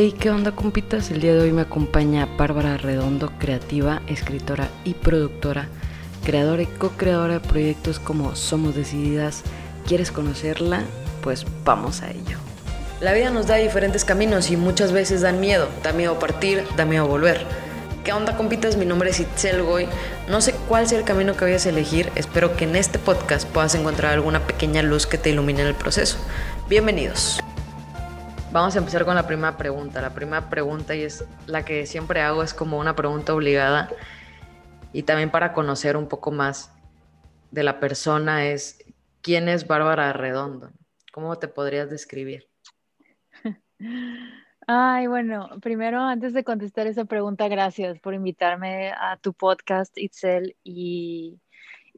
Hey, ¿qué onda compitas? El día de hoy me acompaña Bárbara Redondo, creativa, escritora y productora, creadora y co-creadora de proyectos como Somos Decididas. ¿Quieres conocerla? Pues vamos a ello. La vida nos da diferentes caminos y muchas veces dan miedo. Da miedo partir, da miedo volver. ¿Qué onda compitas? Mi nombre es Itzel Goy. No sé cuál sea el camino que vayas a elegir. Espero que en este podcast puedas encontrar alguna pequeña luz que te ilumine en el proceso. Bienvenidos. Vamos a empezar con la primera pregunta. La primera pregunta, y es la que siempre hago, es como una pregunta obligada. Y también para conocer un poco más de la persona es, ¿quién es Bárbara Redondo? ¿Cómo te podrías describir? Ay, bueno, primero, antes de contestar esa pregunta, gracias por invitarme a tu podcast, Itzel, y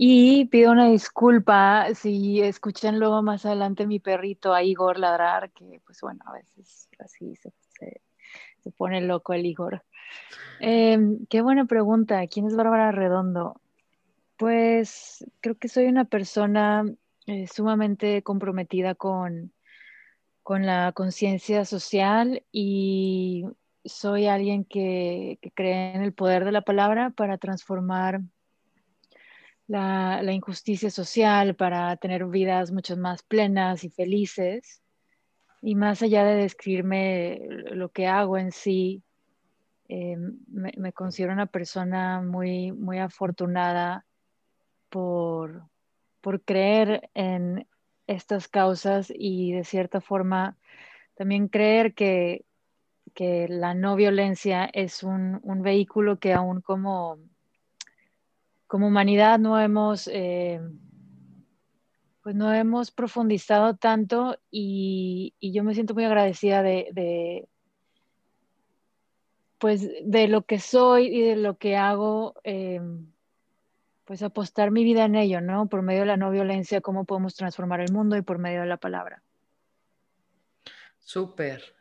y pido una disculpa si escuchan luego más adelante mi perrito a Igor ladrar, que pues bueno, a veces así se, pone loco el Igor. Em, qué buena pregunta. ¿Quién es Bárbara Redondo? Pues creo que soy una persona eh, sumamente comprometida con, con la conciencia social y soy alguien que cree en el poder de la palabra para transformar la, injusticia social, para tener vidas mucho más plenas y felices. Y más allá de describirme lo que hago en sí, eh, me, considero una persona muy, muy afortunada por, por creer en estas causas y de cierta forma también creer que, que la no violencia es un, un vehículo que aún como como humanidad no hemos, eh, pues no hemos profundizado tanto y, yo me siento muy agradecida de, pues de lo que soy y de lo que hago, eh, pues apostar mi vida en ello, ¿no? Por medio de la no violencia, cómo podemos transformar el mundo y por medio de la palabra. Súper.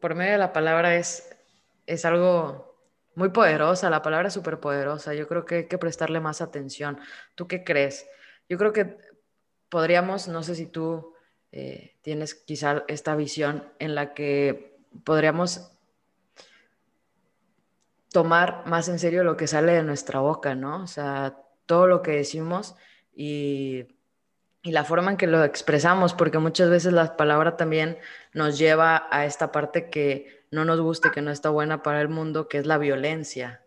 Por medio de la palabra es, es algo muy poderosa, la palabra es súper poderosa. Yo creo que hay que prestarle más atención. ¿Tú qué crees? Yo creo que podríamos, no sé si tú eh, tienes quizá esta visión en la que podríamos tomar más en serio lo que sale de nuestra boca, ¿no? O sea, todo lo que decimos y, y la forma en que lo expresamos, porque muchas veces la palabra también nos lleva a esta parte que no nos guste, que no está buena para el mundo, que es la violencia.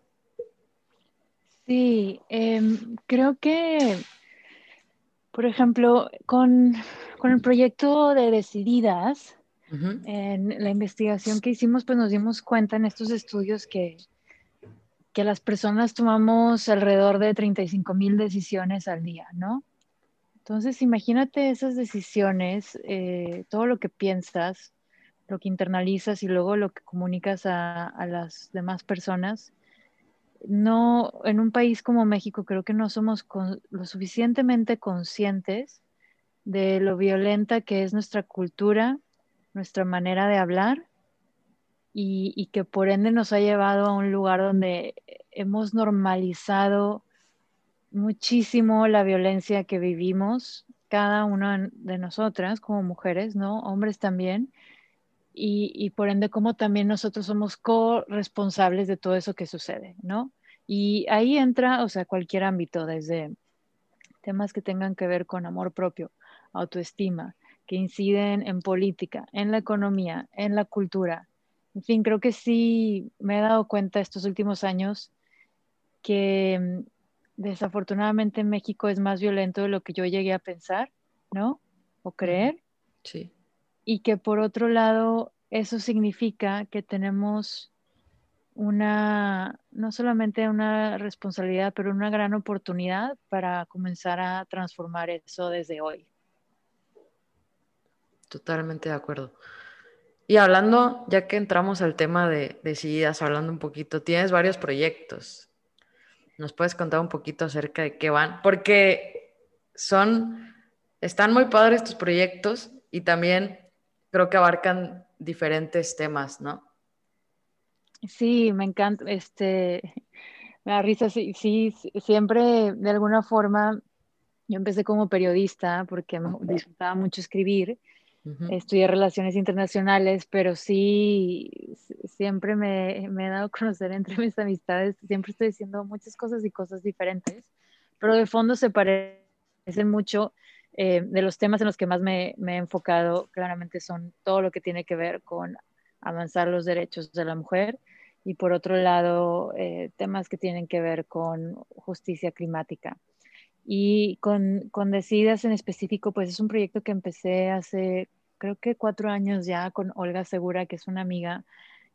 Sí, em, creo que, por ejemplo, con, el proyecto de Decididas, en la investigación que hicimos, pues nos dimos cuenta en estos estudios que, que las personas tomamos alrededor de 35 mil decisiones al día, ¿no? Entonces, imagínate esas decisiones, eh, todo lo que piensas, lo que internalizas y luego lo que comunicas a, las demás personas. No, en un país como México creo que no somos lo suficientemente conscientes de lo violenta que es nuestra cultura, nuestra manera de hablar y, y, que por ende nos ha llevado a un lugar donde hemos normalizado muchísimo la violencia que vivimos cada una de nosotras como mujeres, ¿no? Hombres también y, por ende como también nosotros somos corresponsables de todo eso que sucede, ¿no? Y ahí entra, o sea, cualquier ámbito, desde temas que tengan que ver con amor propio, autoestima, que inciden en política, en la economía, en la cultura. En fin, creo que sí me he dado cuenta estos últimos años que mm, desafortunadamente México es más violento de lo que yo llegué a pensar, ¿no? O creer. Sí y que por otro lado eso significa que tenemos una, no solamente una responsabilidad, pero una gran oportunidad para comenzar a transformar eso desde hoy. Totalmente de acuerdo. Y hablando, ya que entramos al tema de decididas, hablando un poquito, tienes varios proyectos. ¿Nos puedes contar un poquito acerca de qué van? Porque son, están muy padres tus proyectos y también creo que abarcan diferentes temas, ¿no? Sí, me encanta, este, me da risa, sí, sí, siempre de alguna forma, yo empecé como periodista porque me disfrutaba mucho escribir Estudié relaciones internacionales, pero sí, siempre me, me, he dado a conocer entre mis amistades, siempre estoy diciendo muchas cosas y cosas diferentes, pero de fondo se parecen mucho. Eh, de los temas en los que más me, me, he enfocado, claramente son todo lo que tiene que ver con avanzar los derechos de la mujer y por otro lado, eh, temas que tienen que ver con justicia climática. Y con, con Decidas en específico, pues es un proyecto que empecé hace, creo que cuatro años ya, con Olga Segura, que es una amiga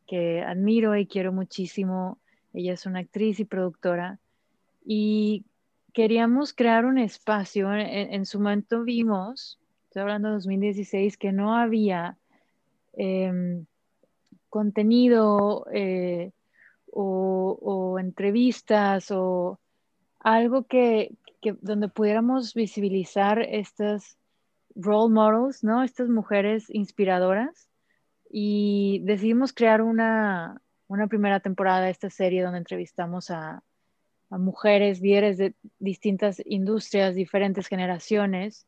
que admiro y quiero muchísimo. Ella es una actriz y productora. Y queríamos crear un espacio. En, su momento vimos, estoy hablando de 2016, que no había em, contenido eh, o, o, entrevistas o algo que, que, donde pudiéramos visibilizar estas role models, ¿no? Estas mujeres inspiradoras. Y decidimos crear una, una primera temporada de esta serie donde entrevistamos a, a mujeres líderes de distintas industrias, diferentes generaciones.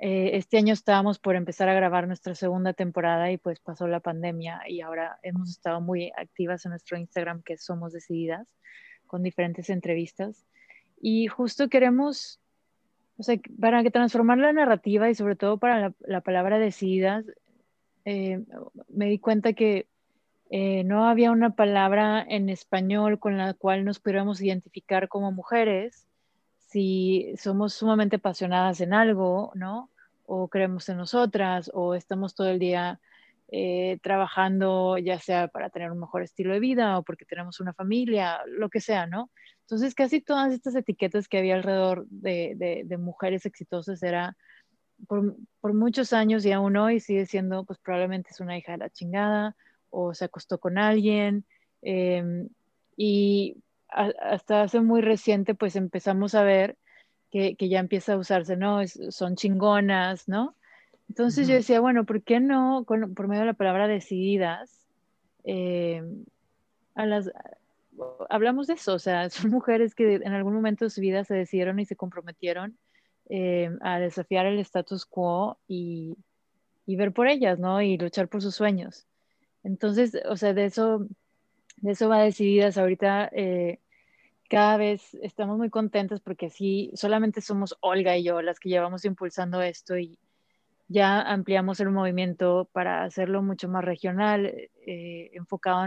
Eh, este año estábamos por empezar a grabar nuestra segunda temporada y pues pasó la pandemia y ahora hemos estado muy activas en nuestro Instagram que somos decididas con diferentes entrevistas. Y justo queremos, o sea, para que transformar la narrativa y sobre todo para la, palabra decididas, eh, me di cuenta que eh, no había una palabra en español con la cual nos pudiéramos identificar como mujeres si somos sumamente apasionadas en algo, ¿no? O creemos en nosotras, o estamos todo el día eh, trabajando ya sea para tener un mejor estilo de vida o porque tenemos una familia, lo que sea, ¿no? Entonces, casi todas estas etiquetas que había alrededor de, mujeres exitosas era por, muchos años y aún hoy sigue siendo, pues probablemente es una hija de la chingada o se acostó con alguien. Em, y hasta hace muy reciente, pues empezamos a ver que, ya empieza a usarse, ¿no? son chingonas, ¿no? Entonces yo decía, bueno, ¿por qué no, por medio de la palabra decididas, em, a las, hablamos de eso, o sea, son mujeres que en algún momento de su vida se decidieron y se comprometieron eh, a desafiar el status quo y, y, ver por ellas, ¿no? Y luchar por sus sueños. Entonces, o sea, de eso, de eso va decididas. Ahorita eh, cada vez estamos muy contentas porque sí, solamente somos Olga y yo las que llevamos impulsando esto y ya ampliamos el movimiento para hacerlo mucho más regional, eh, enfocado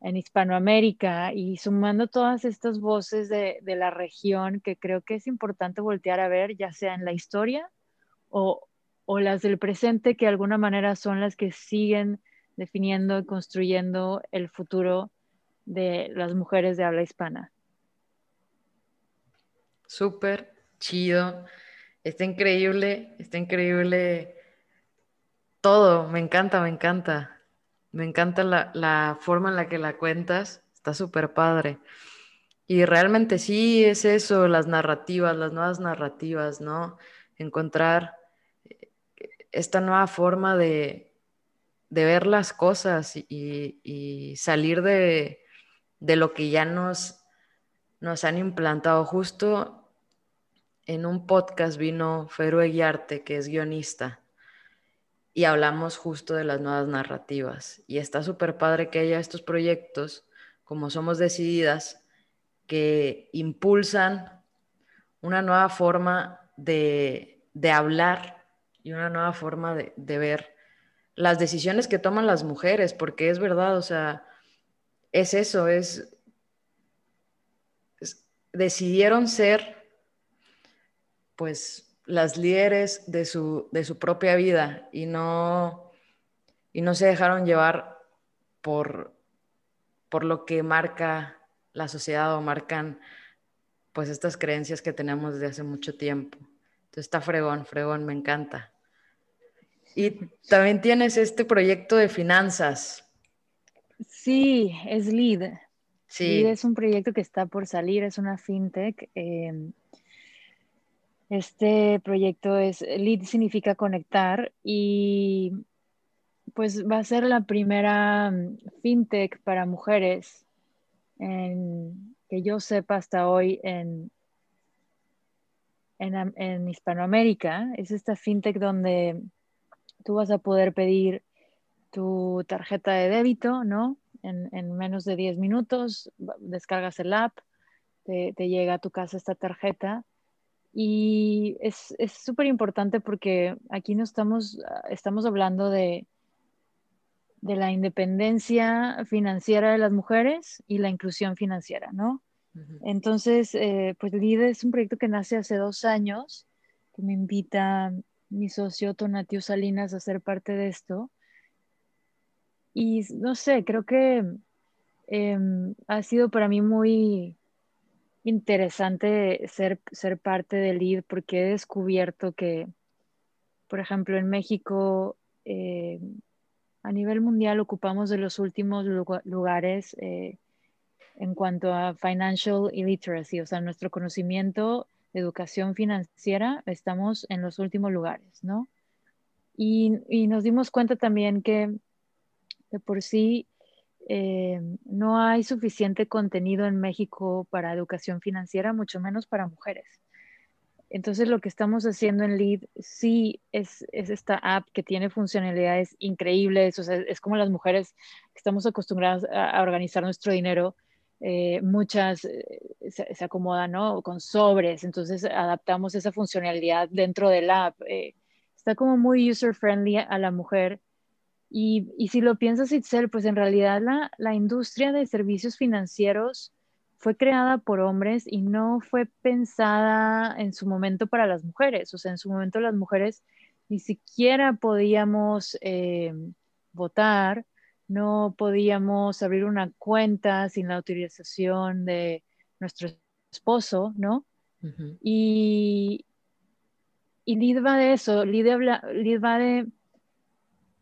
en Hispanoamérica y sumando todas estas voces de, la región que creo que es importante voltear a ver, ya sea en la historia o, las del presente, que de alguna manera son las que siguen definiendo y construyendo el futuro de las mujeres de habla hispana. Súper chido, está increíble, está increíble todo, me encanta, me encanta. Me encanta la, forma en la que la cuentas, está súper padre. Y realmente sí es eso, las narrativas, las nuevas narrativas, ¿no? Encontrar eh, esta nueva forma de, ver las cosas y, salir de, lo que ya nos, nos han implantado. Justo en un podcast vino Feru Eguiarte, que es guionista, y hablamos justo de las nuevas narrativas. Y está súper padre que haya estos proyectos, como somos decididas, que impulsan una nueva forma de, hablar y una nueva forma de, ver las decisiones que toman las mujeres, porque es verdad, o sea, es eso, es decidieron ser, pues, las líderes de su, de su propia vida y no, y no se dejaron llevar por, por lo que marca la sociedad o marcan pues estas creencias que tenemos desde hace mucho tiempo. Entonces está fregón, fregón, me encanta. Y también tienes este proyecto de finanzas. Sí, es LEAD. Sí. es un proyecto que está por salir, es una fintech. Eh, este proyecto es, lead significa conectar y pues va a ser la primera mm, fintech para mujeres que yo sepa hasta hoy en, en, Hispanoamérica. Es esta fintech donde tú vas a poder pedir tu tarjeta de débito, ¿no? En, menos de 10 minutos, descargas el app, te, llega a tu casa esta tarjeta. Y es súper importante porque aquí no estamos, estamos hablando de, de la independencia financiera de las mujeres y la inclusión financiera, ¿no? Entonces, eh, pues LIDE es un proyecto que nace hace dos años, que me invita mi socio Tonatio Salinas a ser parte de esto. Y no sé, creo que em, ha sido para mí muy interesante ser, ser parte del LID porque he descubierto que, por ejemplo, en México, eh, a nivel mundial ocupamos de los últimos lugares eh, en cuanto a financial illiteracy, o sea, nuestro conocimiento educación financiera, estamos en los últimos lugares, ¿no? Y, nos dimos cuenta también que de por sí eh, no hay suficiente contenido en México para educación financiera, mucho menos para mujeres. Entonces lo que estamos haciendo en Lead sí es, esta app que tiene funcionalidades increíbles, o sea, es como las mujeres que estamos acostumbradas a, organizar nuestro dinero, eh, muchas eh, se, acomodan ¿no? con sobres, entonces adaptamos esa funcionalidad dentro del app. Eh, está como muy user friendly a la mujer. Y, y si lo piensas, Itzel, pues en realidad la, la industria de servicios financieros fue creada por hombres y no fue pensada en su momento para las mujeres. O sea, en su momento las mujeres ni siquiera podíamos eh, votar, no podíamos abrir una cuenta sin la autorización de nuestro esposo, ¿no? Y, y Lid va de eso, Lid, va de,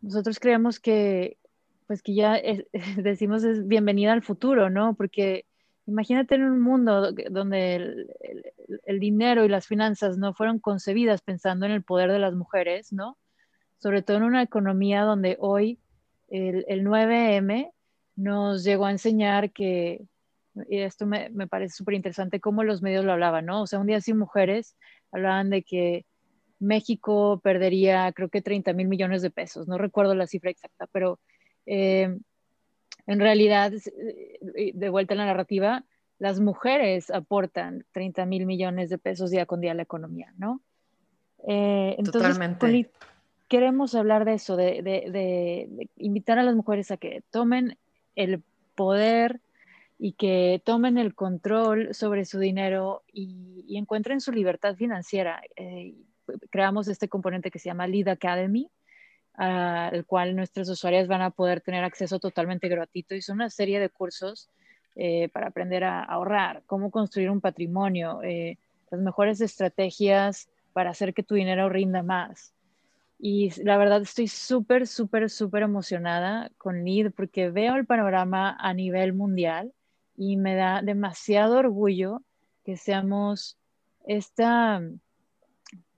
nosotros creemos que, pues que ya decimos es bienvenida al futuro, ¿no? Porque Imagínate en un mundo donde el, dinero y las finanzas no fueron concebidas pensando en el poder de las mujeres, ¿no? Sobre todo en una economía donde hoy el, 9M nos llegó a enseñar que, y esto me, me parece súper interesante, cómo los medios lo hablaban, ¿no? O sea, un día sin mujeres hablaban de que México perdería, creo que 30 mil millones de pesos, no recuerdo la cifra exacta, pero eh, en realidad, eh, de vuelta a la narrativa, las mujeres aportan 30 mil millones de pesos día con día a la economía, ¿no? Eh, entonces, Totalmente. queremos hablar de eso, de, invitar a las mujeres a que tomen el poder y que tomen el control sobre su dinero y, encuentren su libertad financiera. Eh, creamos este componente que se llama Lead Academy, al cual nuestras usuarias van a poder tener acceso totalmente gratuito y son una serie de cursos eh, para aprender a ahorrar, cómo construir un patrimonio, eh, las mejores estrategias para hacer que tu dinero rinda más. Y la verdad estoy súper, súper, súper emocionada con NID porque veo el panorama a nivel mundial y me da demasiado orgullo que seamos esta,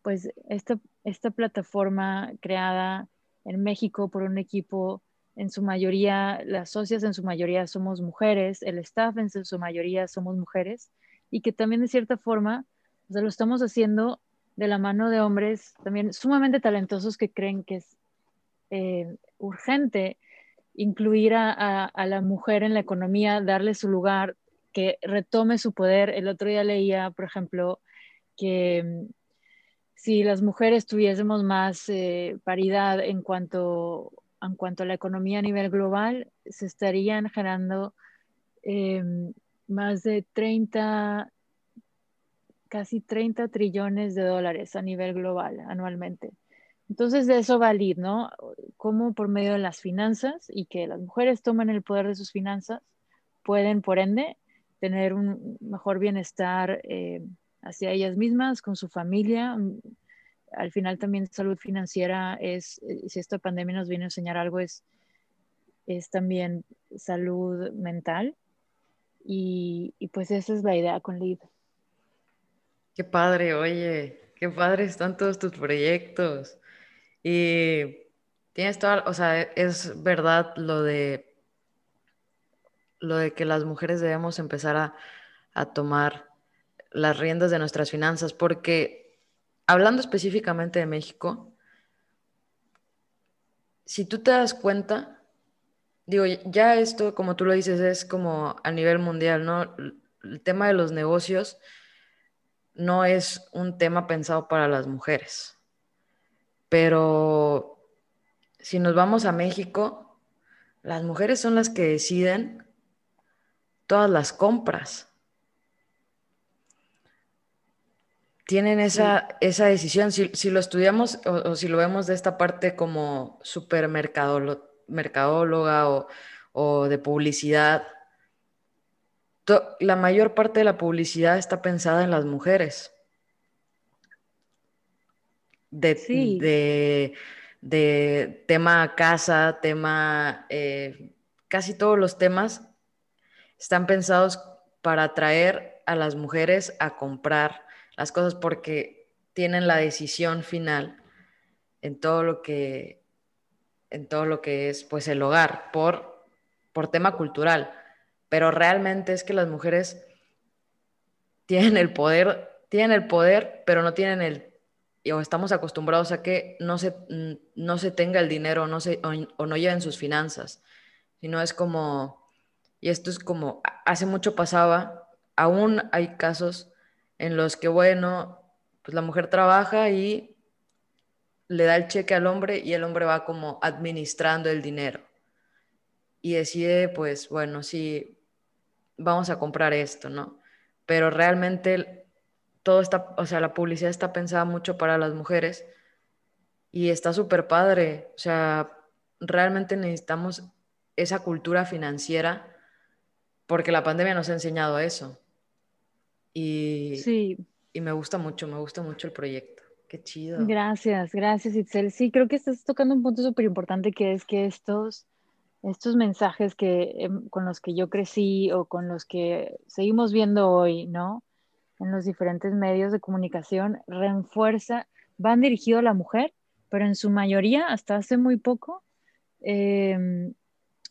pues, esta, esta plataforma creada en México por un equipo, en su mayoría, las socias en su mayoría somos mujeres, el staff en su mayoría somos mujeres, y que también de cierta forma, lo estamos haciendo de la mano de hombres también sumamente talentosos que creen que es eh, urgente incluir a, la mujer en la economía, darle su lugar, que retome su poder. El otro día leía, por ejemplo, que si las mujeres tuviésemos más eh, paridad en cuanto, en cuanto a la economía a nivel global, se estarían generando em, más de 30, casi 30 trillones de dólares a nivel global anualmente. Entonces de eso va a ir, ¿no? Cómo por medio de las finanzas y que las mujeres tomen el poder de sus finanzas, pueden por ende tener un mejor bienestar eh, hacia ellas mismas, con su familia. Al final también salud financiera es, eh, si esta pandemia nos viene a enseñar algo, es, es también salud mental. Y, pues esa es la idea con LID. Qué padre, oye, qué padre están todos tus proyectos. Y tienes toda, o sea, es verdad lo de lo de que las mujeres debemos empezar a, a tomar las riendas de nuestras finanzas, porque hablando específicamente de México, si tú te das cuenta, digo, ya esto, como tú lo dices, es como a nivel mundial, ¿no? El tema de los negocios no es un tema pensado para las mujeres. Pero si nos vamos a México, las mujeres son las que deciden todas las compras. Tienen esa, esa decisión. Si, lo estudiamos o, si lo vemos de esta parte como supermercadóloga o, o de publicidad, la mayor parte de la publicidad está pensada en las mujeres. De, de, tema casa, tema, eh, casi todos los temas están pensados para atraer a las mujeres a comprar las cosas porque tienen la decisión final en todo lo que en todo lo que es pues el hogar por por tema cultural. Pero realmente es que las mujeres tienen el poder, tienen el poder, pero no tienen el, o estamos acostumbrados a que no se, no se tenga el dinero no se, o, no lleven sus finanzas, sino es como, y esto es como, hace mucho pasaba, aún hay casos en los que, bueno, pues la mujer trabaja y le da el cheque al hombre y el hombre va como administrando el dinero y decide, pues, bueno, sí, vamos a comprar esto, ¿no? Pero realmente todo está, o sea, la publicidad está pensada mucho para las mujeres y está súper padre. O sea, realmente necesitamos esa cultura financiera porque la pandemia nos ha enseñado eso. Y, sí. y me gusta mucho, me gusta mucho el proyecto. Qué chido. Gracias, gracias Itzel. Sí, creo que estás tocando un punto súper importante que es que estos estos mensajes que, em, con los que yo crecí o con los que seguimos viendo hoy, ¿no? En los diferentes medios de comunicación, refuerza, van dirigidos a la mujer, pero en su mayoría, hasta hace muy poco, em,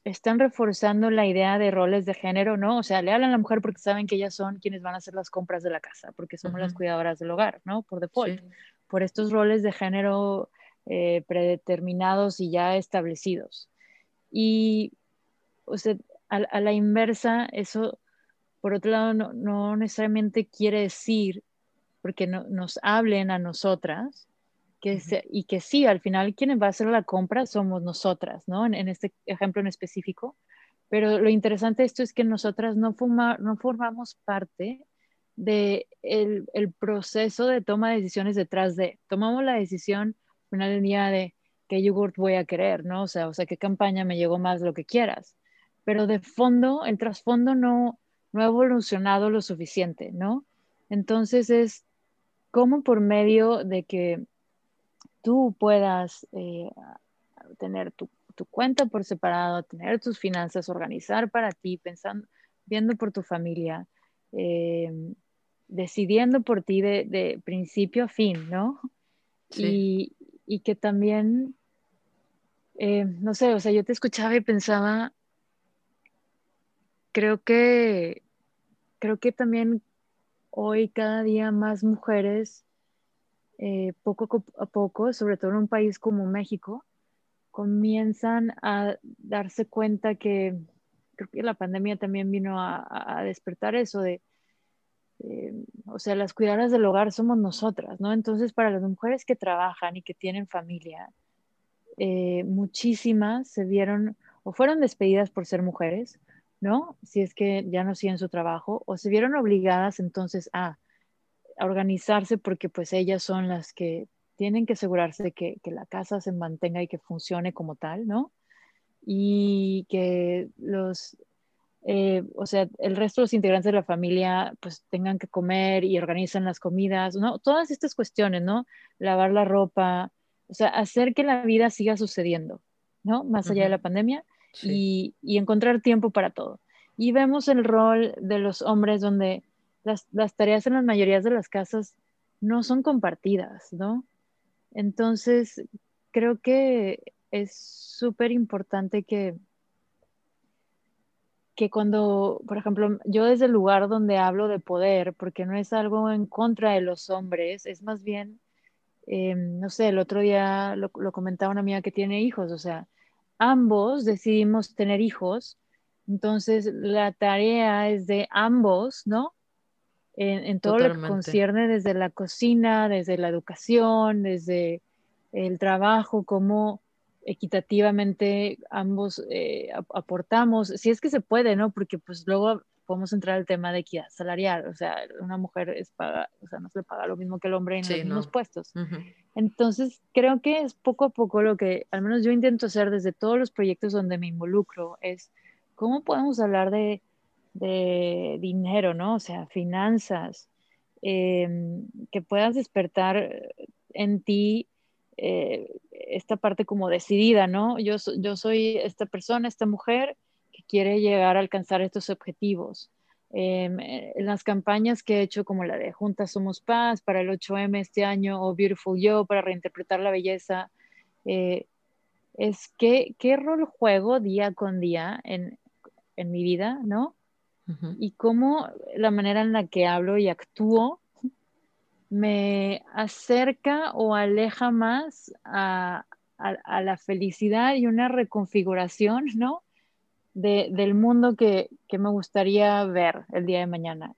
están reforzando la idea de roles de género, ¿no? O sea, le hablan a la mujer porque saben que ellas son quienes van a hacer las compras de la casa, porque somos las cuidadoras del hogar, ¿no? Por default, por estos roles de género eh, predeterminados y ya establecidos. Y, o sea, a, la inversa, eso, por otro lado, no, necesariamente quiere decir, porque no, nos hablen a nosotras, que y que sí, al final quienes va a hacer la compra somos nosotras, ¿no? En, este ejemplo en específico. Pero lo interesante de esto es que nosotras no, no formamos parte del de el proceso de toma de decisiones detrás de, tomamos la decisión al final del día de, qué yogurt voy a querer, ¿no? O sea, o sea, qué campaña me llegó más, lo que quieras. Pero de fondo, el trasfondo no, no ha evolucionado lo suficiente, ¿no? Entonces es como por medio de que tú puedas eh, tener tu, cuenta por separado, tener tus finanzas, organizar para ti, pensando, viendo por tu familia, eh, decidiendo por ti de, principio a fin, ¿no? Y, y, que también eh, no sé, o sea, yo te escuchaba y pensaba, creo que, creo que también hoy cada día más mujeres, eh, poco a poco, sobre todo en un país como México, comienzan a darse cuenta que creo que la pandemia también vino a, despertar eso de, eh, o sea, las cuidadoras del hogar somos nosotras, ¿no? Entonces, para las mujeres que trabajan y que tienen familia, eh, muchísimas se vieron o fueron despedidas por ser mujeres, ¿no? Si es que ya no siguen su trabajo, o se vieron obligadas entonces a, organizarse porque pues ellas son las que tienen que asegurarse que, que la casa se mantenga y que funcione como tal, ¿no? Y que los, eh, o sea, el resto de los integrantes de la familia pues tengan que comer y organizan las comidas, ¿no? Todas estas cuestiones, ¿no? Lavar la ropa, o sea, hacer que la vida siga sucediendo, ¿no? Más allá de la pandemia y, encontrar tiempo para todo. Y vemos el rol de los hombres donde las, tareas en las mayorías de las casas no son compartidas, ¿no? Entonces, creo que es súper importante que, que cuando, por ejemplo, yo desde el lugar donde hablo de poder, porque no es algo en contra de los hombres, es más bien em, no sé, el otro día lo, lo, comentaba una amiga que tiene hijos, o sea, ambos decidimos tener hijos, entonces la tarea es de ambos, ¿no? En, todo lo que concierne desde la cocina, desde la educación, desde el trabajo, cómo equitativamente ambos eh, aportamos, si es que se puede, ¿no? Porque pues luego podemos entrar al tema de equidad salarial, o sea, una mujer es paga, o sea, no se le paga lo mismo que el hombre en los mismos puestos. Entonces, creo que es poco a poco lo que, al menos yo intento hacer desde todos los proyectos donde me involucro, es cómo podemos hablar de, de dinero, ¿no? O sea, finanzas, em, que puedas despertar en ti eh, esta parte como decidida, ¿no? Yo, yo soy esta persona, esta mujer quiere llegar a alcanzar estos objetivos. Em, eh, en las campañas que he hecho, como la de Juntas Somos Paz para el 8M este año o Beautiful Yo para reinterpretar la belleza, eh, es que, qué rol juego día con día en, en mi vida, ¿no? Y cómo la manera en la que hablo y actúo me acerca o aleja más a, a, a la felicidad y una reconfiguración, ¿no? Del mundo que, me gustaría ver el día de mañana.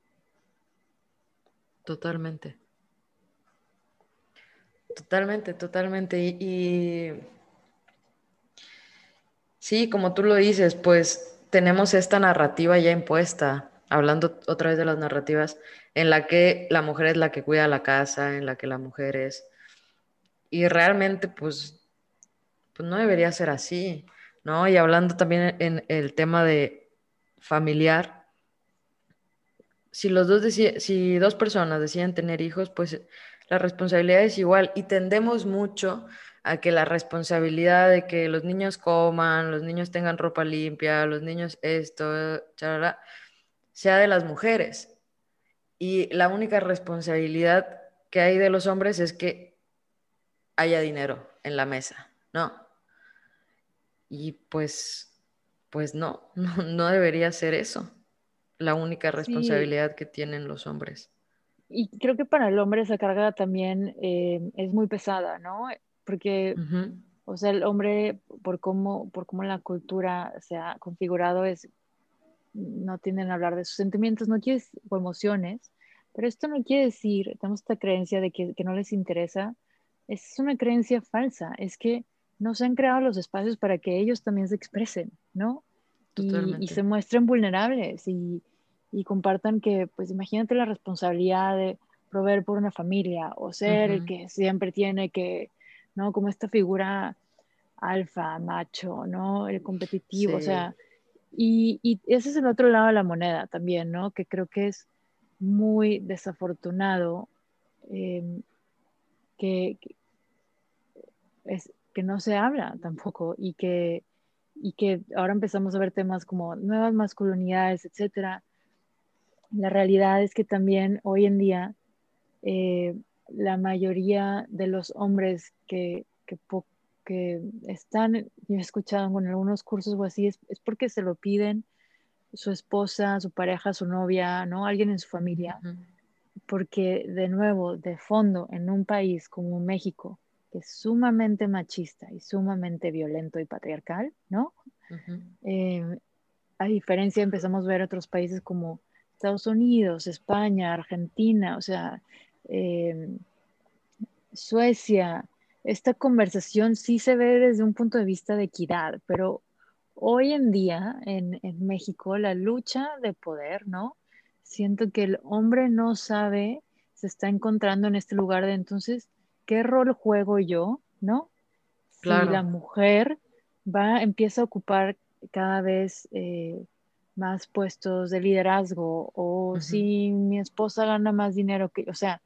Totalmente. Totalmente, totalmente. Y, sí, como tú lo dices, pues tenemos esta narrativa ya impuesta, hablando otra vez de las narrativas, en la que la mujer es la que cuida la casa, en la que la mujer es... Y realmente, pues, pues no debería ser así. ¿No? Y hablando también en el tema de familiar, si los dos si dos personas deciden tener hijos, pues la responsabilidad es igual y tendemos mucho a que la responsabilidad de que los niños coman, los niños tengan ropa limpia, los niños esto, sea de las mujeres. Y la única responsabilidad que hay de los hombres es que haya dinero en la mesa, ¿no? Y pues, pues no, no, debería ser eso la única responsabilidad que tienen los hombres. Y creo que para el hombre esa carga también eh, es muy pesada, ¿no? Porque, o sea, el hombre, por cómo, por cómo la cultura se ha configurado, es, no tienden a hablar de sus sentimientos, no quiere, o emociones, pero esto no quiere decir, tenemos esta creencia de que, que no les interesa, es una creencia falsa, es que no se han creado los espacios para que ellos también se expresen, ¿no? Y, se muestren vulnerables y, compartan que, pues imagínate la responsabilidad de proveer por una familia o ser el que siempre tiene que, ¿no? Como esta figura alfa, macho, ¿no? El competitivo, o sea, y, ese es el otro lado de la moneda también, ¿no? Que creo que es muy desafortunado em, que, que es, que no se habla tampoco y que, y que ahora empezamos a ver temas como nuevas masculinidades, etc. La realidad es que también hoy en día eh, la mayoría de los hombres que, que, que están, yo he escuchado en algunos cursos o así, es, es, porque se lo piden su esposa, su pareja, su novia, ¿no? Alguien en su familia. Porque de nuevo, de fondo, en un país como México, que es sumamente machista y sumamente violento y patriarcal, ¿no? Eh, a diferencia, empezamos a ver otros países como Estados Unidos, España, Argentina, o sea, eh, Suecia. Esta conversación sí se ve desde un punto de vista de equidad, pero hoy en día en, en México la lucha de poder, ¿no? Siento que el hombre no sabe, se está encontrando en este lugar de entonces, ¿qué rol juego yo? ¿No? Claro. Si la mujer va, empieza a ocupar cada vez eh, más puestos de liderazgo o si mi esposa gana más dinero que, o sea,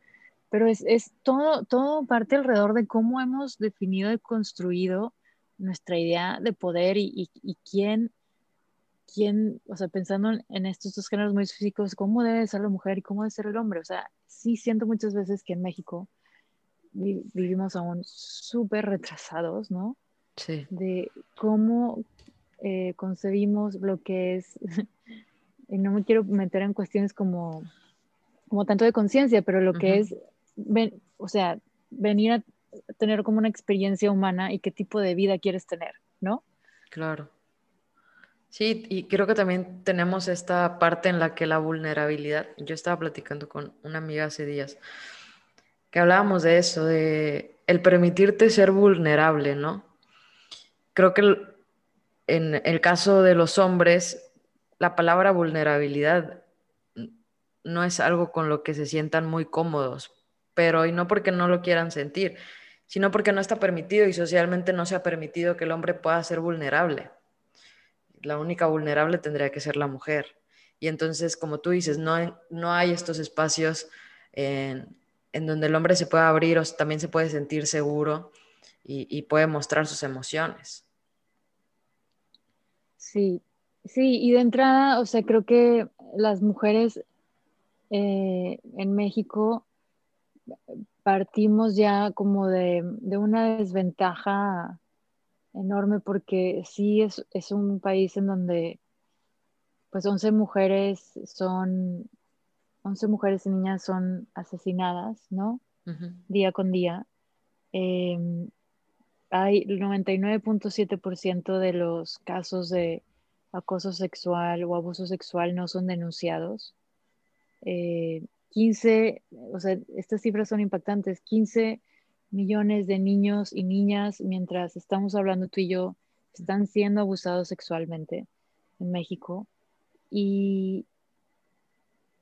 pero es, es, todo, todo parte alrededor de cómo hemos definido y construido nuestra idea de poder y, y, quién, quién, o sea, pensando en, estos dos géneros muy físicos, cómo debe ser la mujer y cómo debe ser el hombre. O sea, sí siento muchas veces que en México vivimos aún súper retrasados, ¿no? Sí. De cómo eh, concebimos lo que es, y no me quiero meter en cuestiones como, como tanto de conciencia, pero lo que es, ven, o sea, venir tener como una experiencia humana y qué tipo de vida quieres tener, ¿no? Claro. Sí, y creo que también tenemos esta parte en la que la vulnerabilidad, yo estaba platicando con una amiga hace días, que hablábamos de eso, de el permitirte ser vulnerable, ¿no? Creo que en el caso de los hombres, la palabra vulnerabilidad no es algo con lo que se sientan muy cómodos, pero y no porque no lo quieran sentir, sino porque no está permitido y socialmente no se ha permitido que el hombre pueda ser vulnerable. La única vulnerable tendría que ser la mujer. Y entonces, como tú dices, no no hay estos espacios en, donde el hombre se pueda abrir o también se puede sentir seguro y, puede mostrar sus emociones. Sí, sí, y de entrada, o sea, creo que las mujeres eh, en México partimos ya como de, una desventaja enorme porque sí es, un país en donde pues 11 mujeres son, 11 mujeres y niñas son asesinadas, ¿no? Día con día. Em, hay el 99.7% de los casos de acoso sexual o abuso sexual no son denunciados. Eh, 15, o sea, estas cifras son impactantes, 15 millones de niños y niñas, mientras estamos hablando tú y yo, están siendo abusados sexualmente en México. Y,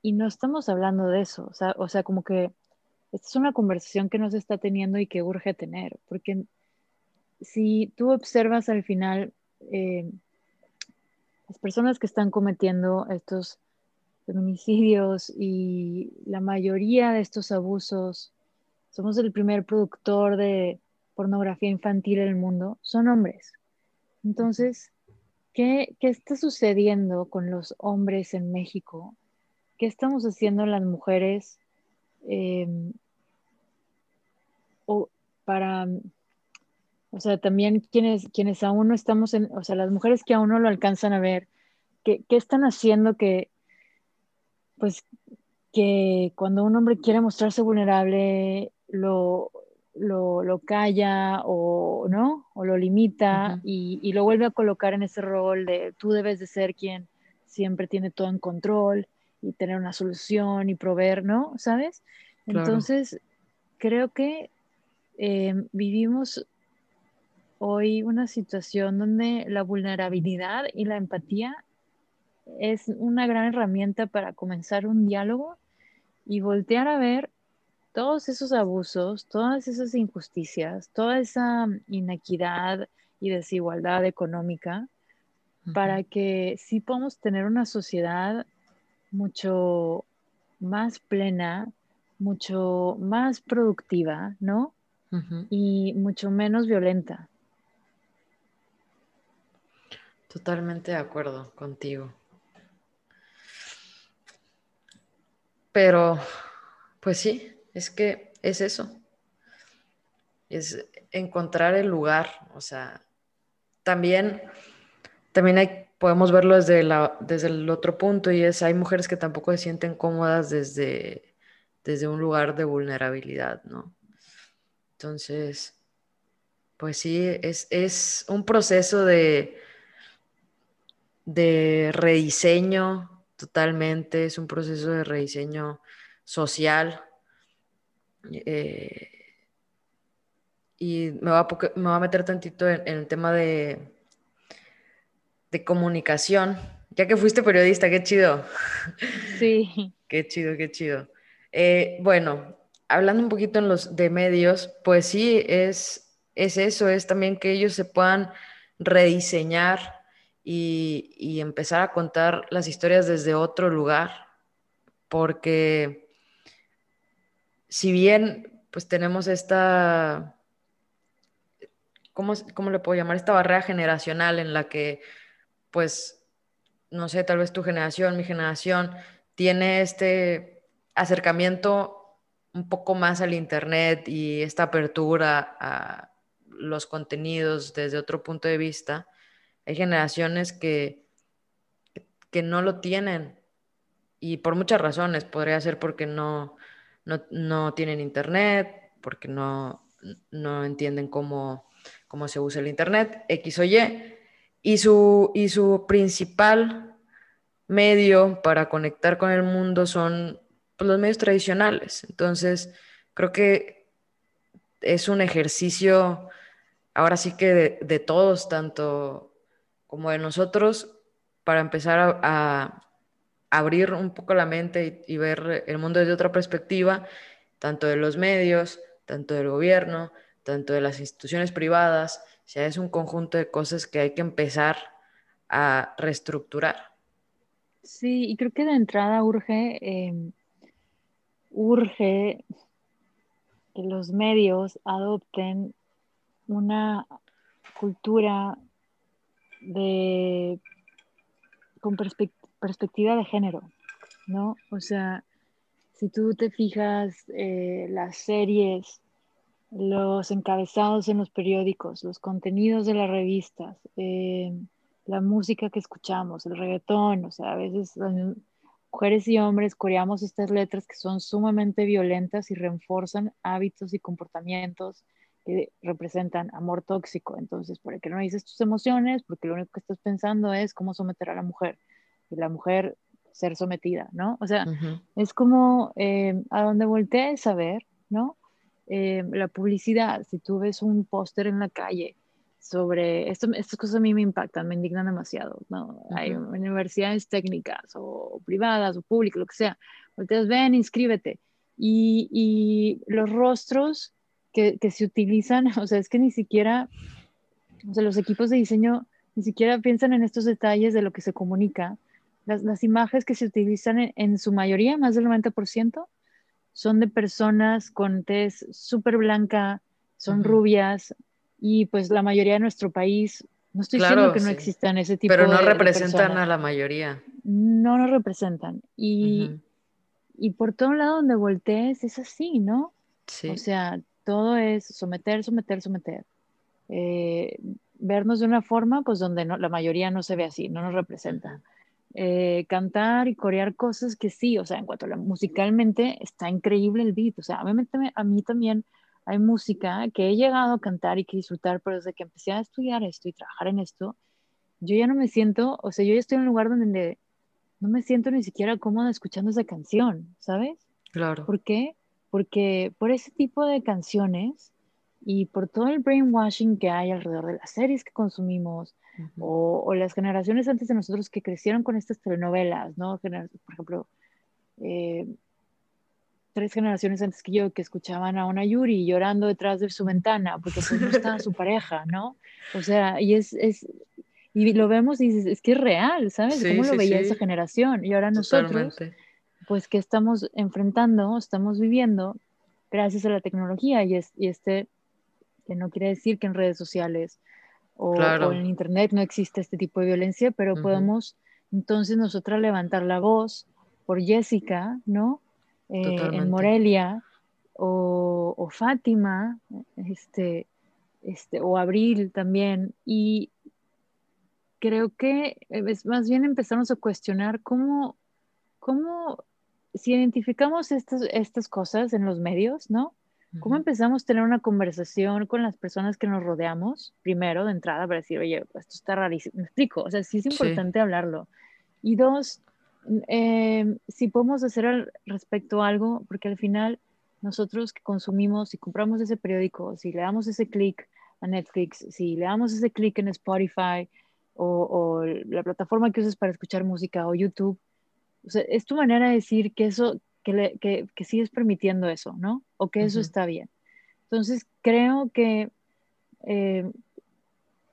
y no estamos hablando de eso, o sea, o sea, como que esta es una conversación que no se está teniendo y que urge tener, porque si tú observas al final eh, las personas que están cometiendo estos feminicidios y la mayoría de estos abusos, somos el primer productor de pornografía infantil en el mundo, son hombres. Entonces, ¿qué, está sucediendo con los hombres en México? ¿Qué estamos haciendo las mujeres em, o para, o sea, también quienes, quienes aún no estamos en, o sea, las mujeres que aún no lo alcanzan a ver, ¿qué, qué están haciendo que, pues que cuando un hombre quiere mostrarse vulnerable, lo, lo, calla o, ¿no? o lo limita y, lo vuelve a colocar en ese rol de tú debes de ser quien siempre tiene todo en control y tener una solución y proveer, ¿no? ¿Sabes? Entonces, creo que eh, vivimos hoy una situación donde la vulnerabilidad y la empatía es una gran herramienta para comenzar un diálogo y voltear a ver todos esos abusos, todas esas injusticias, toda esa inequidad y desigualdad económica, para que sí podamos tener una sociedad mucho más plena, mucho más productiva, ¿no? Y mucho menos violenta. Totalmente de acuerdo contigo. Pero, pues sí, es que es eso. Es encontrar el lugar. O sea, también, también hay, podemos verlo desde, la, desde el otro punto y es, hay mujeres que tampoco se sienten cómodas desde, desde un lugar de vulnerabilidad, ¿no? Entonces, pues sí, es, es un proceso de, de rediseño totalmente, es un proceso de rediseño social. Eh, y me va, a, meter tantito en, el tema de, de comunicación. Ya que fuiste periodista, qué chido. Sí. qué chido, qué chido. Eh, bueno, hablando un poquito en los de medios, pues sí, es, es eso, es también que ellos se puedan rediseñar y, empezar a contar las historias desde otro lugar, porque si bien pues tenemos esta, ¿cómo, ¿cómo, le puedo llamar? Esta barrera generacional en la que, pues, no sé, tal vez tu generación, mi generación, tiene este acercamiento un poco más al Internet y esta apertura a los contenidos desde otro punto de vista, hay generaciones que, que no lo tienen y por muchas razones. Podría ser porque no, no, tienen internet, porque no, no entienden cómo, cómo se usa el Internet, X o Y, y su, y su principal medio para conectar con el mundo son pues, los medios tradicionales. Entonces, creo que es un ejercicio, ahora sí que de, todos, tanto como de nosotros, para empezar a, abrir un poco la mente y, ver el mundo desde otra perspectiva, tanto de los medios, tanto del gobierno, tanto de las instituciones privadas. Sea, es un conjunto de cosas que hay que empezar a reestructurar. Sí, y creo que de entrada urge, em, urge que los medios adopten una cultura de con perspectiva de género, ¿no? O sea, si tú te fijas eh, las series, los encabezados en los periódicos, los contenidos de las revistas, eh, la música que escuchamos, el reggaetón, o sea, a veces mujeres y hombres coreamos estas letras que son sumamente violentas y reforzan hábitos y comportamientos que representan amor tóxico. Entonces, ¿por qué no dices tus emociones? Porque lo único que estás pensando es cómo someter a la mujer y la mujer ser sometida, ¿no? O sea, es como eh, a donde voltees a ver, ¿no? Eh, la publicidad, si tú ves un póster en la calle sobre esto, estas cosas a mí me impactan, me indignan demasiado. ¿no? Hay universidades técnicas o privadas o públicas, lo que sea. Ustedes ven, inscríbete. Y, y los rostros que, que, se utilizan, o sea, es que ni siquiera, o sea, los equipos de diseño ni siquiera piensan en estos detalles de lo que se comunica. Las, las imágenes que se utilizan en, en, su mayoría, más del 90%, son de personas con tez súper blanca, son rubias, y pues la mayoría de nuestro país, no estoy diciendo que no existan ese tipo de Pero no representan a la mayoría. No nos representan. Y, y por todo lado donde voltees es así, ¿no? Sí. O sea, todo es someter, someter, someter. Eh, vernos de una forma, pues donde no, la mayoría no se ve así, no nos representa. Eh, cantar y corear cosas que sí, o sea, en cuanto a la, musicalmente está increíble el beat, o sea, mí, a mí también hay música que he llegado a cantar y que disfrutar, pero desde que empecé a estudiar esto y trabajar en esto, yo ya no me siento, o sea, yo ya estoy en un lugar donde no me siento ni siquiera cómoda escuchando esa canción, ¿sabes? Claro. ¿Por qué? Porque por ese tipo de canciones y por todo el brainwashing que hay alrededor de las series que consumimos o, las generaciones antes de nosotros que crecieron con estas telenovelas, ¿no? Por ejemplo, eh, tres generaciones antes que yo que escuchaban a una Yuri llorando detrás de su ventana porque pues no estaba su pareja, ¿no? O sea, y es, es y lo vemos y dices, es que es real, ¿sabes? ¿Cómo lo veía esa generación? Y ahora nosotros, pues, que estamos enfrentando, estamos viviendo gracias a la tecnología y, es, y este, que no quiere decir que en redes sociales o, en internet no existe este tipo de violencia, pero podemos entonces nosotras levantar la voz por Jessica, ¿no? Eh, en Morelia, o, Fátima, este, este, o Abril también. Y creo que es más bien empezamos a cuestionar cómo, cómo si identificamos estas, estas cosas en los medios, ¿no? ¿Cómo empezamos a tener una conversación con las personas que nos rodeamos? Primero, de entrada, para decir, oye, esto está rarísimo. Me explico, o sea, sí es importante hablarlo. Y dos, eh, si podemos hacer al respecto algo, porque al final nosotros que consumimos y compramos ese periódico, si le damos ese clic a Netflix, si le damos ese clic en Spotify o, la plataforma que uses para escuchar música o YouTube, es tu manera de decir que eso, que, que, que sigues permitiendo eso, ¿no? O que eso está bien. Entonces, creo que eh,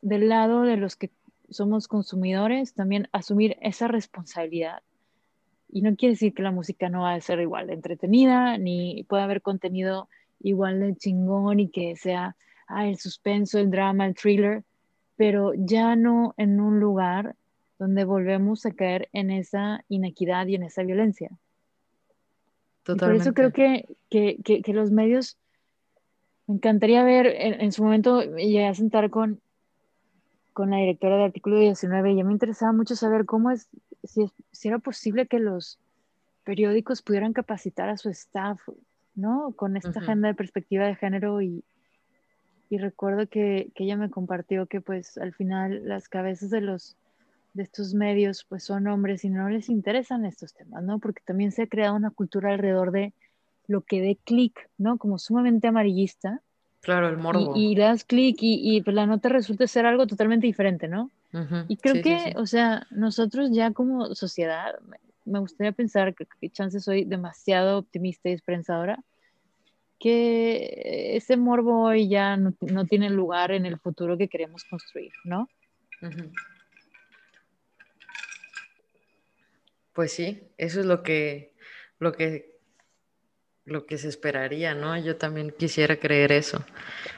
del lado de los que somos consumidores, también asumir esa responsabilidad y no quiere decir que la música no va a ser igual de entretenida, ni puede haber contenido igual de chingón y que sea ah, el suspenso, el drama, el thriller, pero ya no en un lugar donde volvemos a caer en esa inequidad y en esa violencia. Totalmente. por eso creo que, que, que, los medios, me encantaría ver, en, en su momento llegué a sentar con, con la directora del artículo 19 y ya me interesaba mucho saber cómo es si, era posible que los periódicos pudieran capacitar a su staff, ¿no? Con esta agenda de perspectiva de género y, y recuerdo que, que, ella me compartió que pues al final las cabezas de los de estos medios pues son hombres y no les interesan estos temas, ¿no? Porque también se ha creado una cultura alrededor de lo que dé clic, ¿no? Como sumamente amarillista. Claro, el morbo. Y, le das clic y, y pues la nota resulta ser algo totalmente diferente, ¿no? Y creo que, o sea, nosotros ya como sociedad, me gustaría pensar que, que chance soy demasiado optimista y esperanzadora, que ese morbo hoy ya no, no, tiene lugar en el futuro que queremos construir, ¿no? Pues sí, eso es lo que, lo que, lo que se esperaría, ¿no? Yo también quisiera creer eso.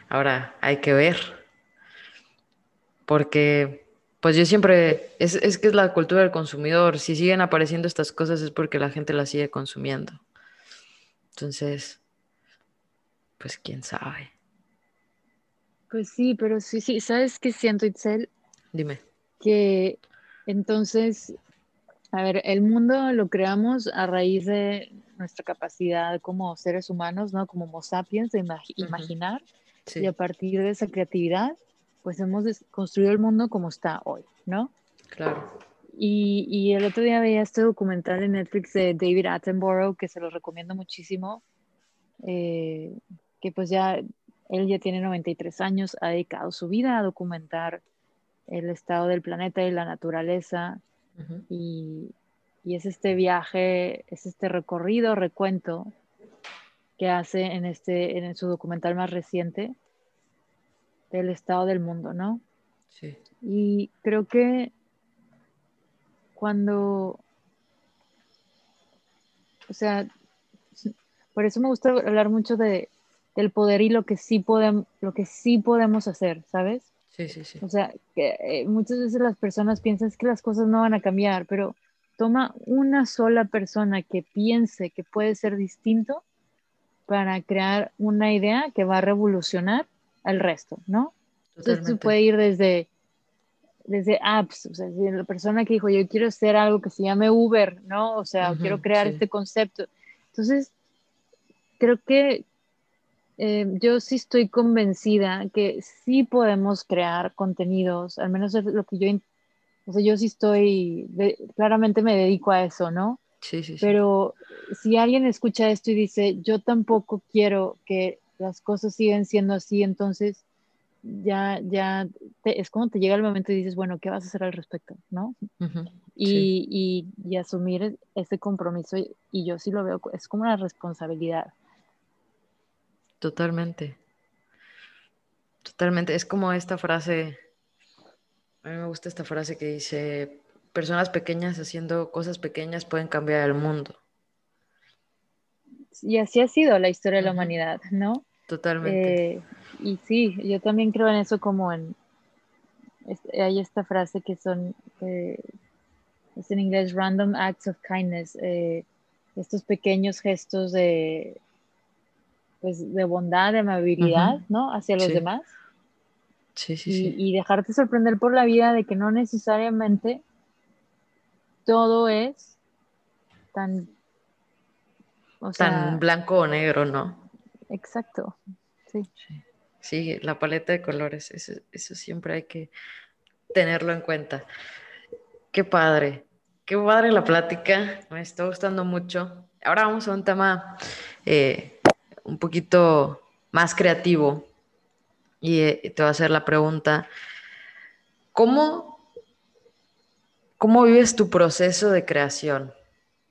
Ahora, hay que ver, porque pues yo siempre, es, es que es la cultura del consumidor, si siguen apareciendo estas cosas es porque la gente las sigue consumiendo. Entonces, pues quién sabe. Pues sí, pero sí, sí, ¿sabes qué siento, Itzel? Dime. Que entonces a ver, el mundo lo creamos a raíz de nuestra capacidad como seres humanos, ¿no? Como homo sapiens, de imaginar. Y a partir de esa creatividad, pues hemos construido el mundo como está hoy, ¿no? Claro. Y, y, el otro día veía este documental en Netflix de David Attenborough, que se lo recomiendo muchísimo, eh, que pues ya, él ya tiene 93 años, ha dedicado su vida a documentar el estado del planeta y la naturaleza, y, es este viaje, es este recorrido, recuento que hace en, este, en su documental más reciente del estado del mundo, ¿no? Sí. Y creo que cuando, o sea, por eso me gusta hablar mucho de, del poder y lo que sí podemos, lo que sí podemos hacer, ¿sabes? Sí, sí, sí. O sea, que eh, muchas veces las personas piensan que las cosas no van a cambiar, pero toma una sola persona que piense que puede ser distinto para crear una idea que va a revolucionar al resto, ¿no? Entonces tú puede ir desde, desde apps, o sea, la persona que dijo, yo quiero hacer algo que se llame Uber, ¿no? O sea, quiero crear este concepto. Entonces, creo que eh, yo sí estoy convencida que sí podemos crear contenidos, al menos es lo que yo, o sea, yo sí estoy, claramente me dedico a eso, ¿no? Sí, sí, sí. Pero si alguien escucha esto y dice, yo tampoco quiero que las cosas sigan siendo así, entonces ya, ya es como te llega el momento y dices, bueno, ¿qué vas a hacer al respecto? ¿No? y, y, y, asumir ese compromiso, y yo sí lo veo, es como una responsabilidad. Totalmente. Totalmente. Es como esta frase, a mí me gusta esta frase que dice, personas pequeñas haciendo cosas pequeñas pueden cambiar el mundo. Y así ha sido la historia de la humanidad, ¿no? Totalmente. Eh, y sí, yo también creo en eso como en, hay esta frase que son, eh, es en inglés, random acts of kindness, eh, estos pequeños gestos de, pues, de bondad, de amabilidad, ¿no? Hacia los demás. Sí, sí, y, sí. y dejarte sorprender por la vida de que no necesariamente todo es tan... tan blanco o negro, ¿no? Exacto, sí. Sí, la paleta de colores, eso, eso siempre hay que tenerlo en cuenta. Qué padre, qué padre la plática, me está gustando mucho. Ahora vamos a un tema eh, un poquito más creativo y eh, te voy a hacer la pregunta, ¿cómo, cómo vives tu proceso de creación,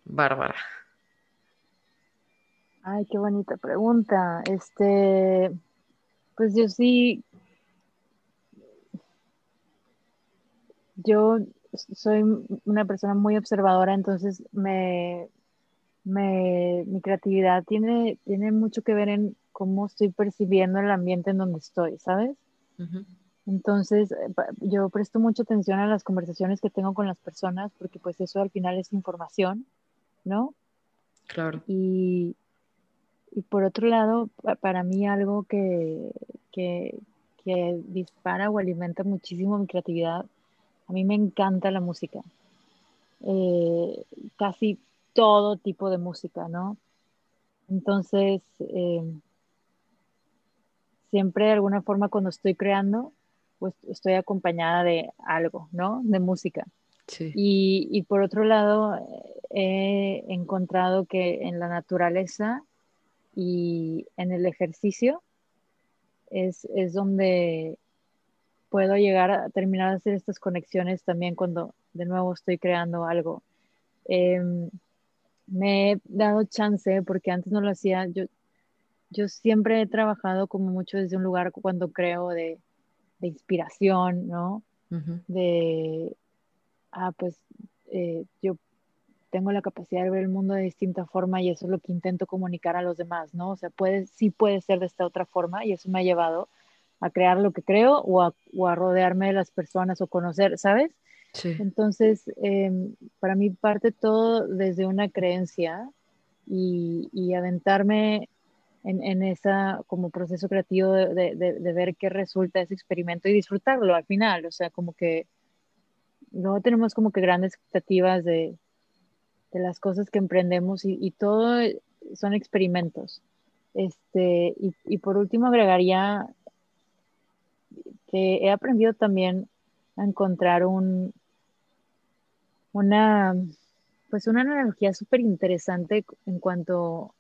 Bárbara? Ay, qué bonita pregunta. Este, pues yo sí, yo soy una persona muy observadora, entonces me, me, mi creatividad tiene, tiene mucho que ver en cómo estoy percibiendo el ambiente en donde estoy, ¿sabes? Entonces, eh, yo presto mucha atención a las conversaciones que tengo con las personas porque pues eso al final es información, ¿no? Claro. Y, y por otro lado, para mí algo que, que, que dispara o alimenta muchísimo mi creatividad, a mí me encanta la música. Eh, casi todo tipo de música, ¿no? Entonces, eh, siempre de alguna forma cuando estoy creando, pues estoy acompañada de algo, ¿no? De música. Sí. Y, y, por otro lado, he encontrado que en la naturaleza y en el ejercicio es, es donde puedo llegar a terminar de hacer estas conexiones también cuando de nuevo estoy creando algo. Em, me he dado chance porque antes no lo hacía. Yo, yo siempre he trabajado como mucho desde un lugar cuando creo de, de inspiración, ¿no? De, ah, pues eh, yo tengo la capacidad de ver el mundo de distinta forma y eso es lo que intento comunicar a los demás, ¿no? O sea, puede, sí puede ser de esta otra forma y eso me ha llevado a crear lo que creo o a, o a rodearme de las personas o conocer, ¿sabes? Entonces, em, para mí parte todo desde una creencia y, aventarme en, en esa como proceso creativo de, de, ver qué resulta ese experimento y disfrutarlo al final, o sea, como que no tenemos como que grandes expectativas de, de las cosas que emprendemos y, y todo son experimentos. Este, y, y, por último agregaría que he aprendido también a encontrar un, una, pues una analogía súper interesante en cuanto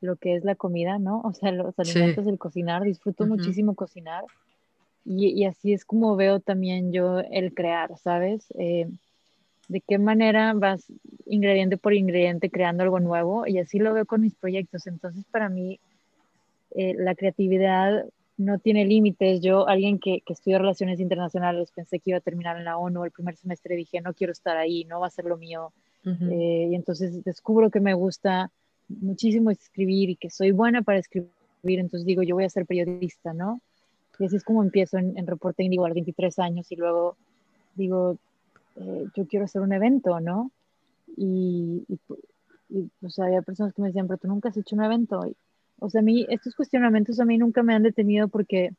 lo que es la comida, ¿no? O sea, los alimentos, el cocinar, disfruto muchísimo cocinar y, y, así es como veo también yo el crear, ¿sabes? Eh, de qué manera vas ingrediente por ingrediente creando algo nuevo y así lo veo con mis proyectos. Entonces, para mí, eh, la creatividad no tiene límites. Yo, alguien que, que estudia relaciones internacionales, pensé que iba a terminar en la ONU el primer semestre, dije, no quiero estar ahí, no va a ser lo mío. eh, y entonces descubro que me gusta muchísimo escribir y que soy buena para escribir, entonces digo, yo voy a ser periodista, ¿no? Y así es como empiezo en, en reporting, digo, a los 23 años y luego digo, eh, yo quiero hacer un evento, ¿no? Y, y, y, sea, había personas que me decían, pero tú nunca has hecho un evento. Y, o sea, a mí, estos cuestionamientos a mí nunca me han detenido porque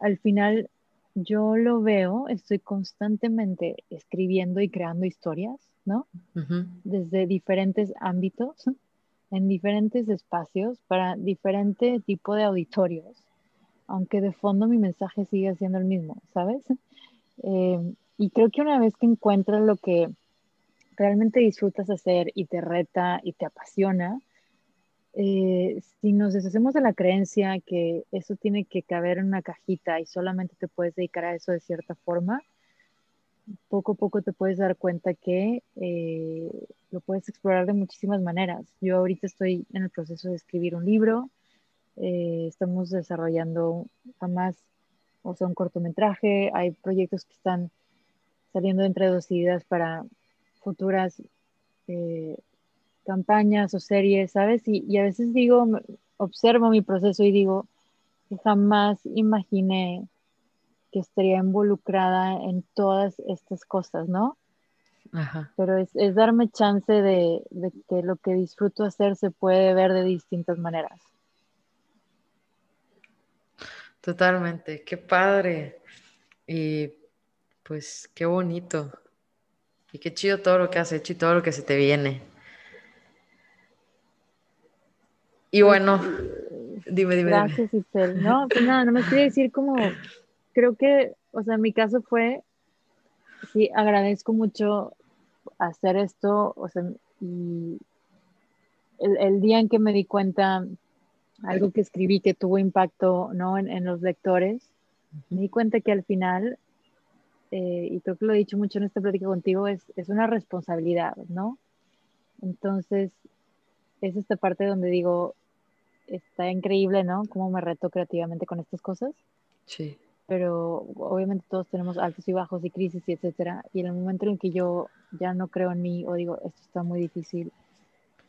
al final yo lo veo, estoy constantemente escribiendo y creando historias, ¿no? Uh -huh. Desde diferentes ámbitos, en diferentes espacios, para diferente tipo de auditorios, aunque de fondo mi mensaje sigue siendo el mismo, ¿sabes? Eh, y creo que una vez que encuentras lo que realmente disfrutas hacer y te reta y te apasiona, eh, si nos deshacemos de la creencia que eso tiene que caber en una cajita y solamente te puedes dedicar a eso de cierta forma, poco a poco te puedes dar cuenta que eh, lo puedes explorar de muchísimas maneras. Yo ahorita estoy en el proceso de escribir un libro, eh, estamos desarrollando jamás, o sea, un cortometraje, hay proyectos que están saliendo entre dos ideas para futuras campañas o series, ¿sabes? Y, y, a veces digo, observo mi proceso y digo, jamás imaginé que estaría involucrada en todas estas cosas, ¿no? Ajá. Pero es, es, darme chance de, de, que lo que disfruto hacer se puede ver de distintas maneras. Totalmente, qué padre. Y pues qué bonito. Y qué chido todo lo que has hecho y todo lo que se te viene. Y bueno, dime, dime. Gracias, Isabel. No, pues nada, no me quiero decir como, creo que, o sea, mi caso fue, sí, agradezco mucho hacer esto, o sea, y el, el día en que me di cuenta, algo que escribí que tuvo impacto, ¿no? En, en los lectores, me di cuenta que al final, eh, y creo que lo he dicho mucho en esta plática contigo, es, es una responsabilidad, ¿no? Entonces, es esta parte donde digo, está increíble, ¿no? Cómo me reto creativamente con estas cosas. Sí. Pero obviamente todos tenemos altos y bajos y crisis y etcétera. Y en el momento en que yo ya no creo en mí o digo, esto está muy difícil,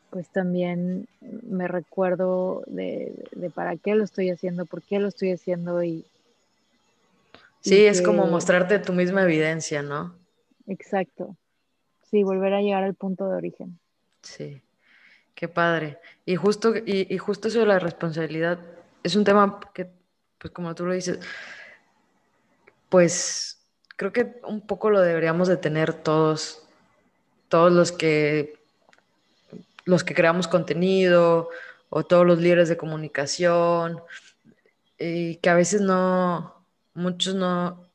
pues también me recuerdo de, de para qué lo estoy haciendo, por qué lo estoy haciendo y... Sí, y es que... como mostrarte tu misma evidencia, ¿no? Exacto. Sí, volver a llegar al punto de origen. Sí. Qué padre. Y justo, y, justo eso de la responsabilidad es un tema que, pues como tú lo dices, pues creo que un poco lo deberíamos de tener todos, todos los que, los que creamos contenido o todos los líderes de comunicación. y que a veces no, muchos no,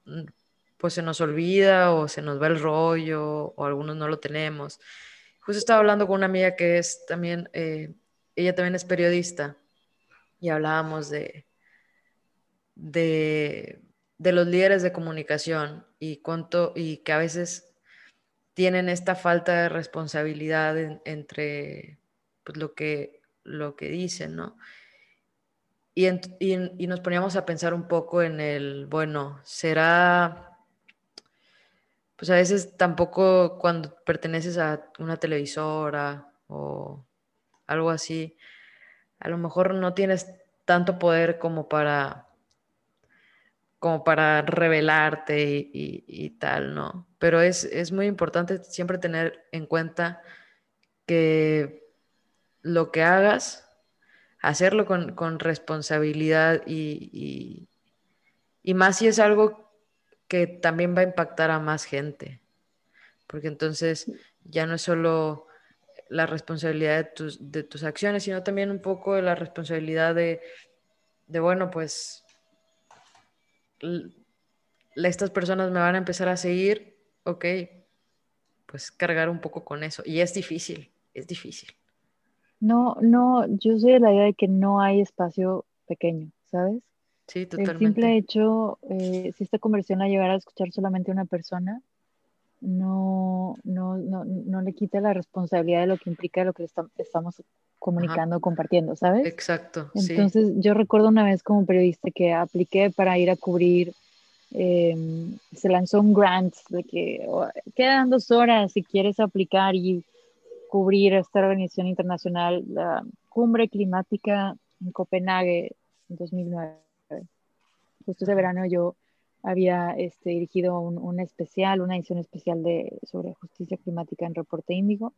pues se nos olvida o se nos va el rollo o algunos no lo tenemos. Justo estaba hablando con una amiga que es también, eh, ella también es periodista y hablábamos de, de, los líderes de comunicación y cuánto, y que a veces tienen esta falta de responsabilidad entre pues, lo, que, lo que dicen, ¿no? Y, y, nos poníamos a pensar un poco en el, bueno, ¿será pues a veces tampoco cuando perteneces a una televisora o algo así, a lo mejor no tienes tanto poder como para como para revelarte y, tal, ¿no? Pero es, muy importante siempre tener en cuenta que lo que hagas, hacerlo con, con responsabilidad y, y, más si es algo que también va a impactar a más gente, porque entonces ya no es solo la responsabilidad de tus, de tus acciones, sino también un poco la responsabilidad de, de bueno, pues estas personas me van a empezar a seguir, ok, pues cargar un poco con eso. Y es difícil, es difícil. No, no, yo soy de la idea de que no hay espacio pequeño, ¿sabes? Sí, totalmente. El simple hecho, eh, si esta conversión la llegara a escuchar solamente una persona, no, no, no, no, le quita la responsabilidad de lo que implica lo que estamos comunicando, compartiendo, ¿sabes? Exacto. Entonces, yo recuerdo una vez como periodista que apliqué para ir a cubrir, em, se lanzó un grant de que oh, quedan dos horas si quieres aplicar y cubrir esta organización internacional, la cumbre climática en Copenhague en 2009 justo ese verano yo había este, dirigido un, especial, una edición especial de, sobre justicia climática en Reporte Índigo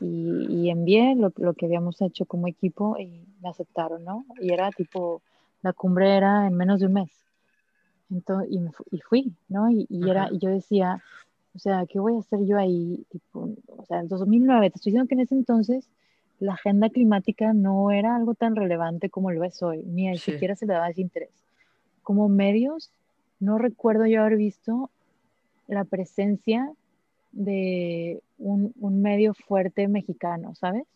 y, envié lo, que habíamos hecho como equipo y me aceptaron, ¿no? Y era tipo, la cumbre era en menos de un mes. Entonces, y, fui, ¿no? Y, era, y yo decía, o sea, ¿qué voy a hacer yo ahí? Tipo, o sea, en 2009, te estoy diciendo que en ese entonces la agenda climática no era algo tan relevante como lo es hoy, ni siquiera se le daba ese interés como medios, no recuerdo yo haber visto la presencia de un, medio fuerte mexicano, ¿sabes?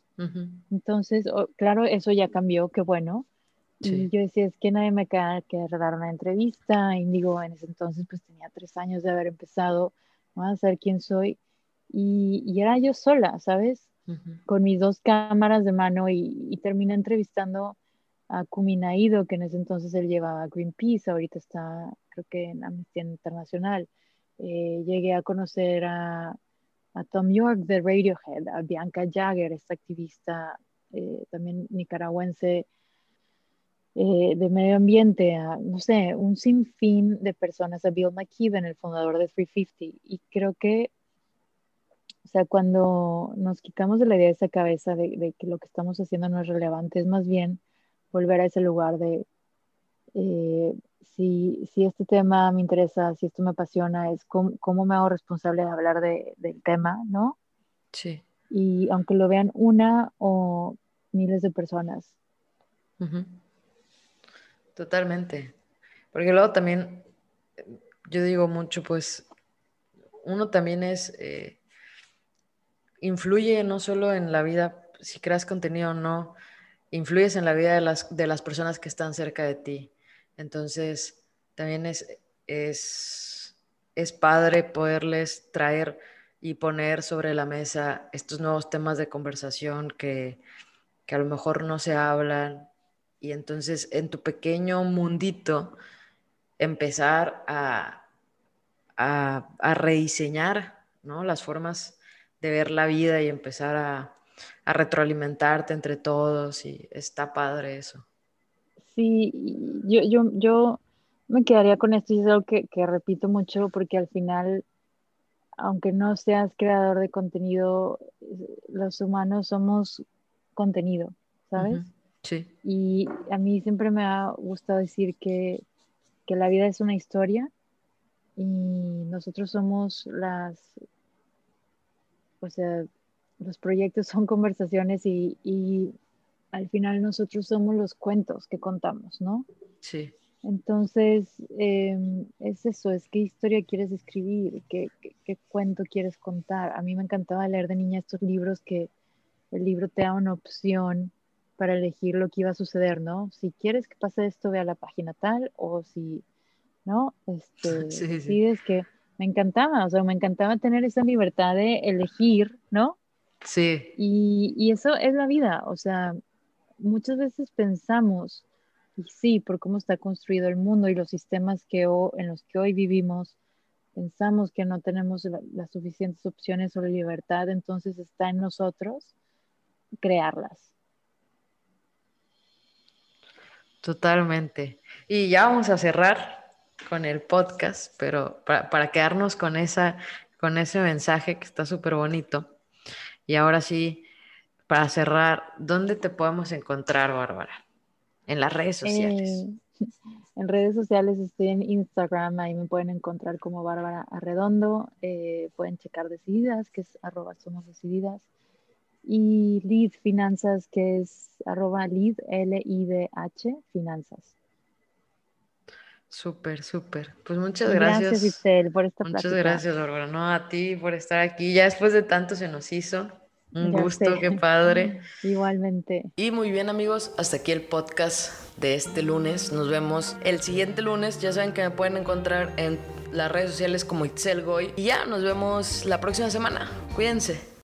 Entonces, claro, eso ya cambió, qué bueno. Y yo decía, es que nadie me queda que dar una entrevista. Y digo, en ese entonces, pues tenía tres años de haber empezado a saber quién soy. Y, era yo sola, ¿sabes? Con mis dos cámaras de mano y, y terminé entrevistando a Kuminaido, que en ese entonces él llevaba Greenpeace, ahorita está creo que en Amnistía Internacional. Eh, llegué a conocer a, a, Tom York de Radiohead, a Bianca Jagger, esta activista eh, también nicaragüense eh, de medio ambiente, a, no sé, un sinfín de personas, a Bill McKibben, el fundador de 350. Y creo que, o sea, cuando nos quitamos de la idea de esa cabeza de, de que lo que estamos haciendo no es relevante, es más bien volver a ese lugar de eh, si, si, este tema me interesa, si esto me apasiona, es cómo, me hago responsable de hablar de, del tema, ¿no? Sí. Y aunque lo vean una o miles de personas. Totalmente. Porque luego también, yo digo mucho, pues, uno también es, eh, influye no solo en la vida, si creas contenido o no, influyes en la vida de las, de las personas que están cerca de ti. Entonces, también es, es, es padre poderles traer y poner sobre la mesa estos nuevos temas de conversación que, que a lo mejor no se hablan. Y entonces, en tu pequeño mundito, empezar a, a, a rediseñar ¿no? las formas de ver la vida y empezar a, a retroalimentarte entre todos y está padre eso. Sí, yo, yo, yo me quedaría con esto y es algo que, que repito mucho porque al final, aunque no seas creador de contenido, los humanos somos contenido, ¿sabes? Sí. Y a mí siempre me ha gustado decir que, que la vida es una historia y nosotros somos las, o sea, los proyectos son conversaciones y, al final nosotros somos los cuentos que contamos, ¿no? Sí. Entonces, em, es eso, es qué historia quieres escribir, ¿Qué, qué, cuento quieres contar. A mí me encantaba leer de niña estos libros que el libro te da una opción para elegir lo que iba a suceder, ¿no? Si quieres que pase esto, ve a la página tal, o si, ¿no? Este, sí, sí. es que me encantaba, o sea, me encantaba tener esa libertad de elegir, ¿no? Sí. Y, y eso es la vida, o sea, muchas veces pensamos y sí, por cómo está construido el mundo y los sistemas que en los que hoy vivimos, pensamos que no tenemos las suficientes opciones o la libertad, entonces está en nosotros crearlas. Totalmente. Y ya vamos a cerrar con el podcast, pero para, para quedarnos con, esa, con ese mensaje que está súper bonito. Y ahora sí, para cerrar, ¿dónde te podemos encontrar, Bárbara? En las redes sociales. En redes sociales estoy en Instagram, ahí me pueden encontrar como Bárbara Arredondo. Eh, pueden checar Decididas, que es arroba somos decididas. Y Lead Finanzas, que es arroba Lead, L-I-D-H, Finanzas. Súper, súper. Pues muchas gracias. Gracias, Isel, por esta Muchas gracias, Bárbara. No, a ti por estar aquí. Ya después de tanto se nos hizo. Un gusto, qué padre. Igualmente. Y muy bien amigos, hasta aquí el podcast de este lunes. Nos vemos el siguiente lunes. Ya saben que me pueden encontrar en las redes sociales como Itzel Goy. Y ya, nos vemos la próxima semana. Cuídense.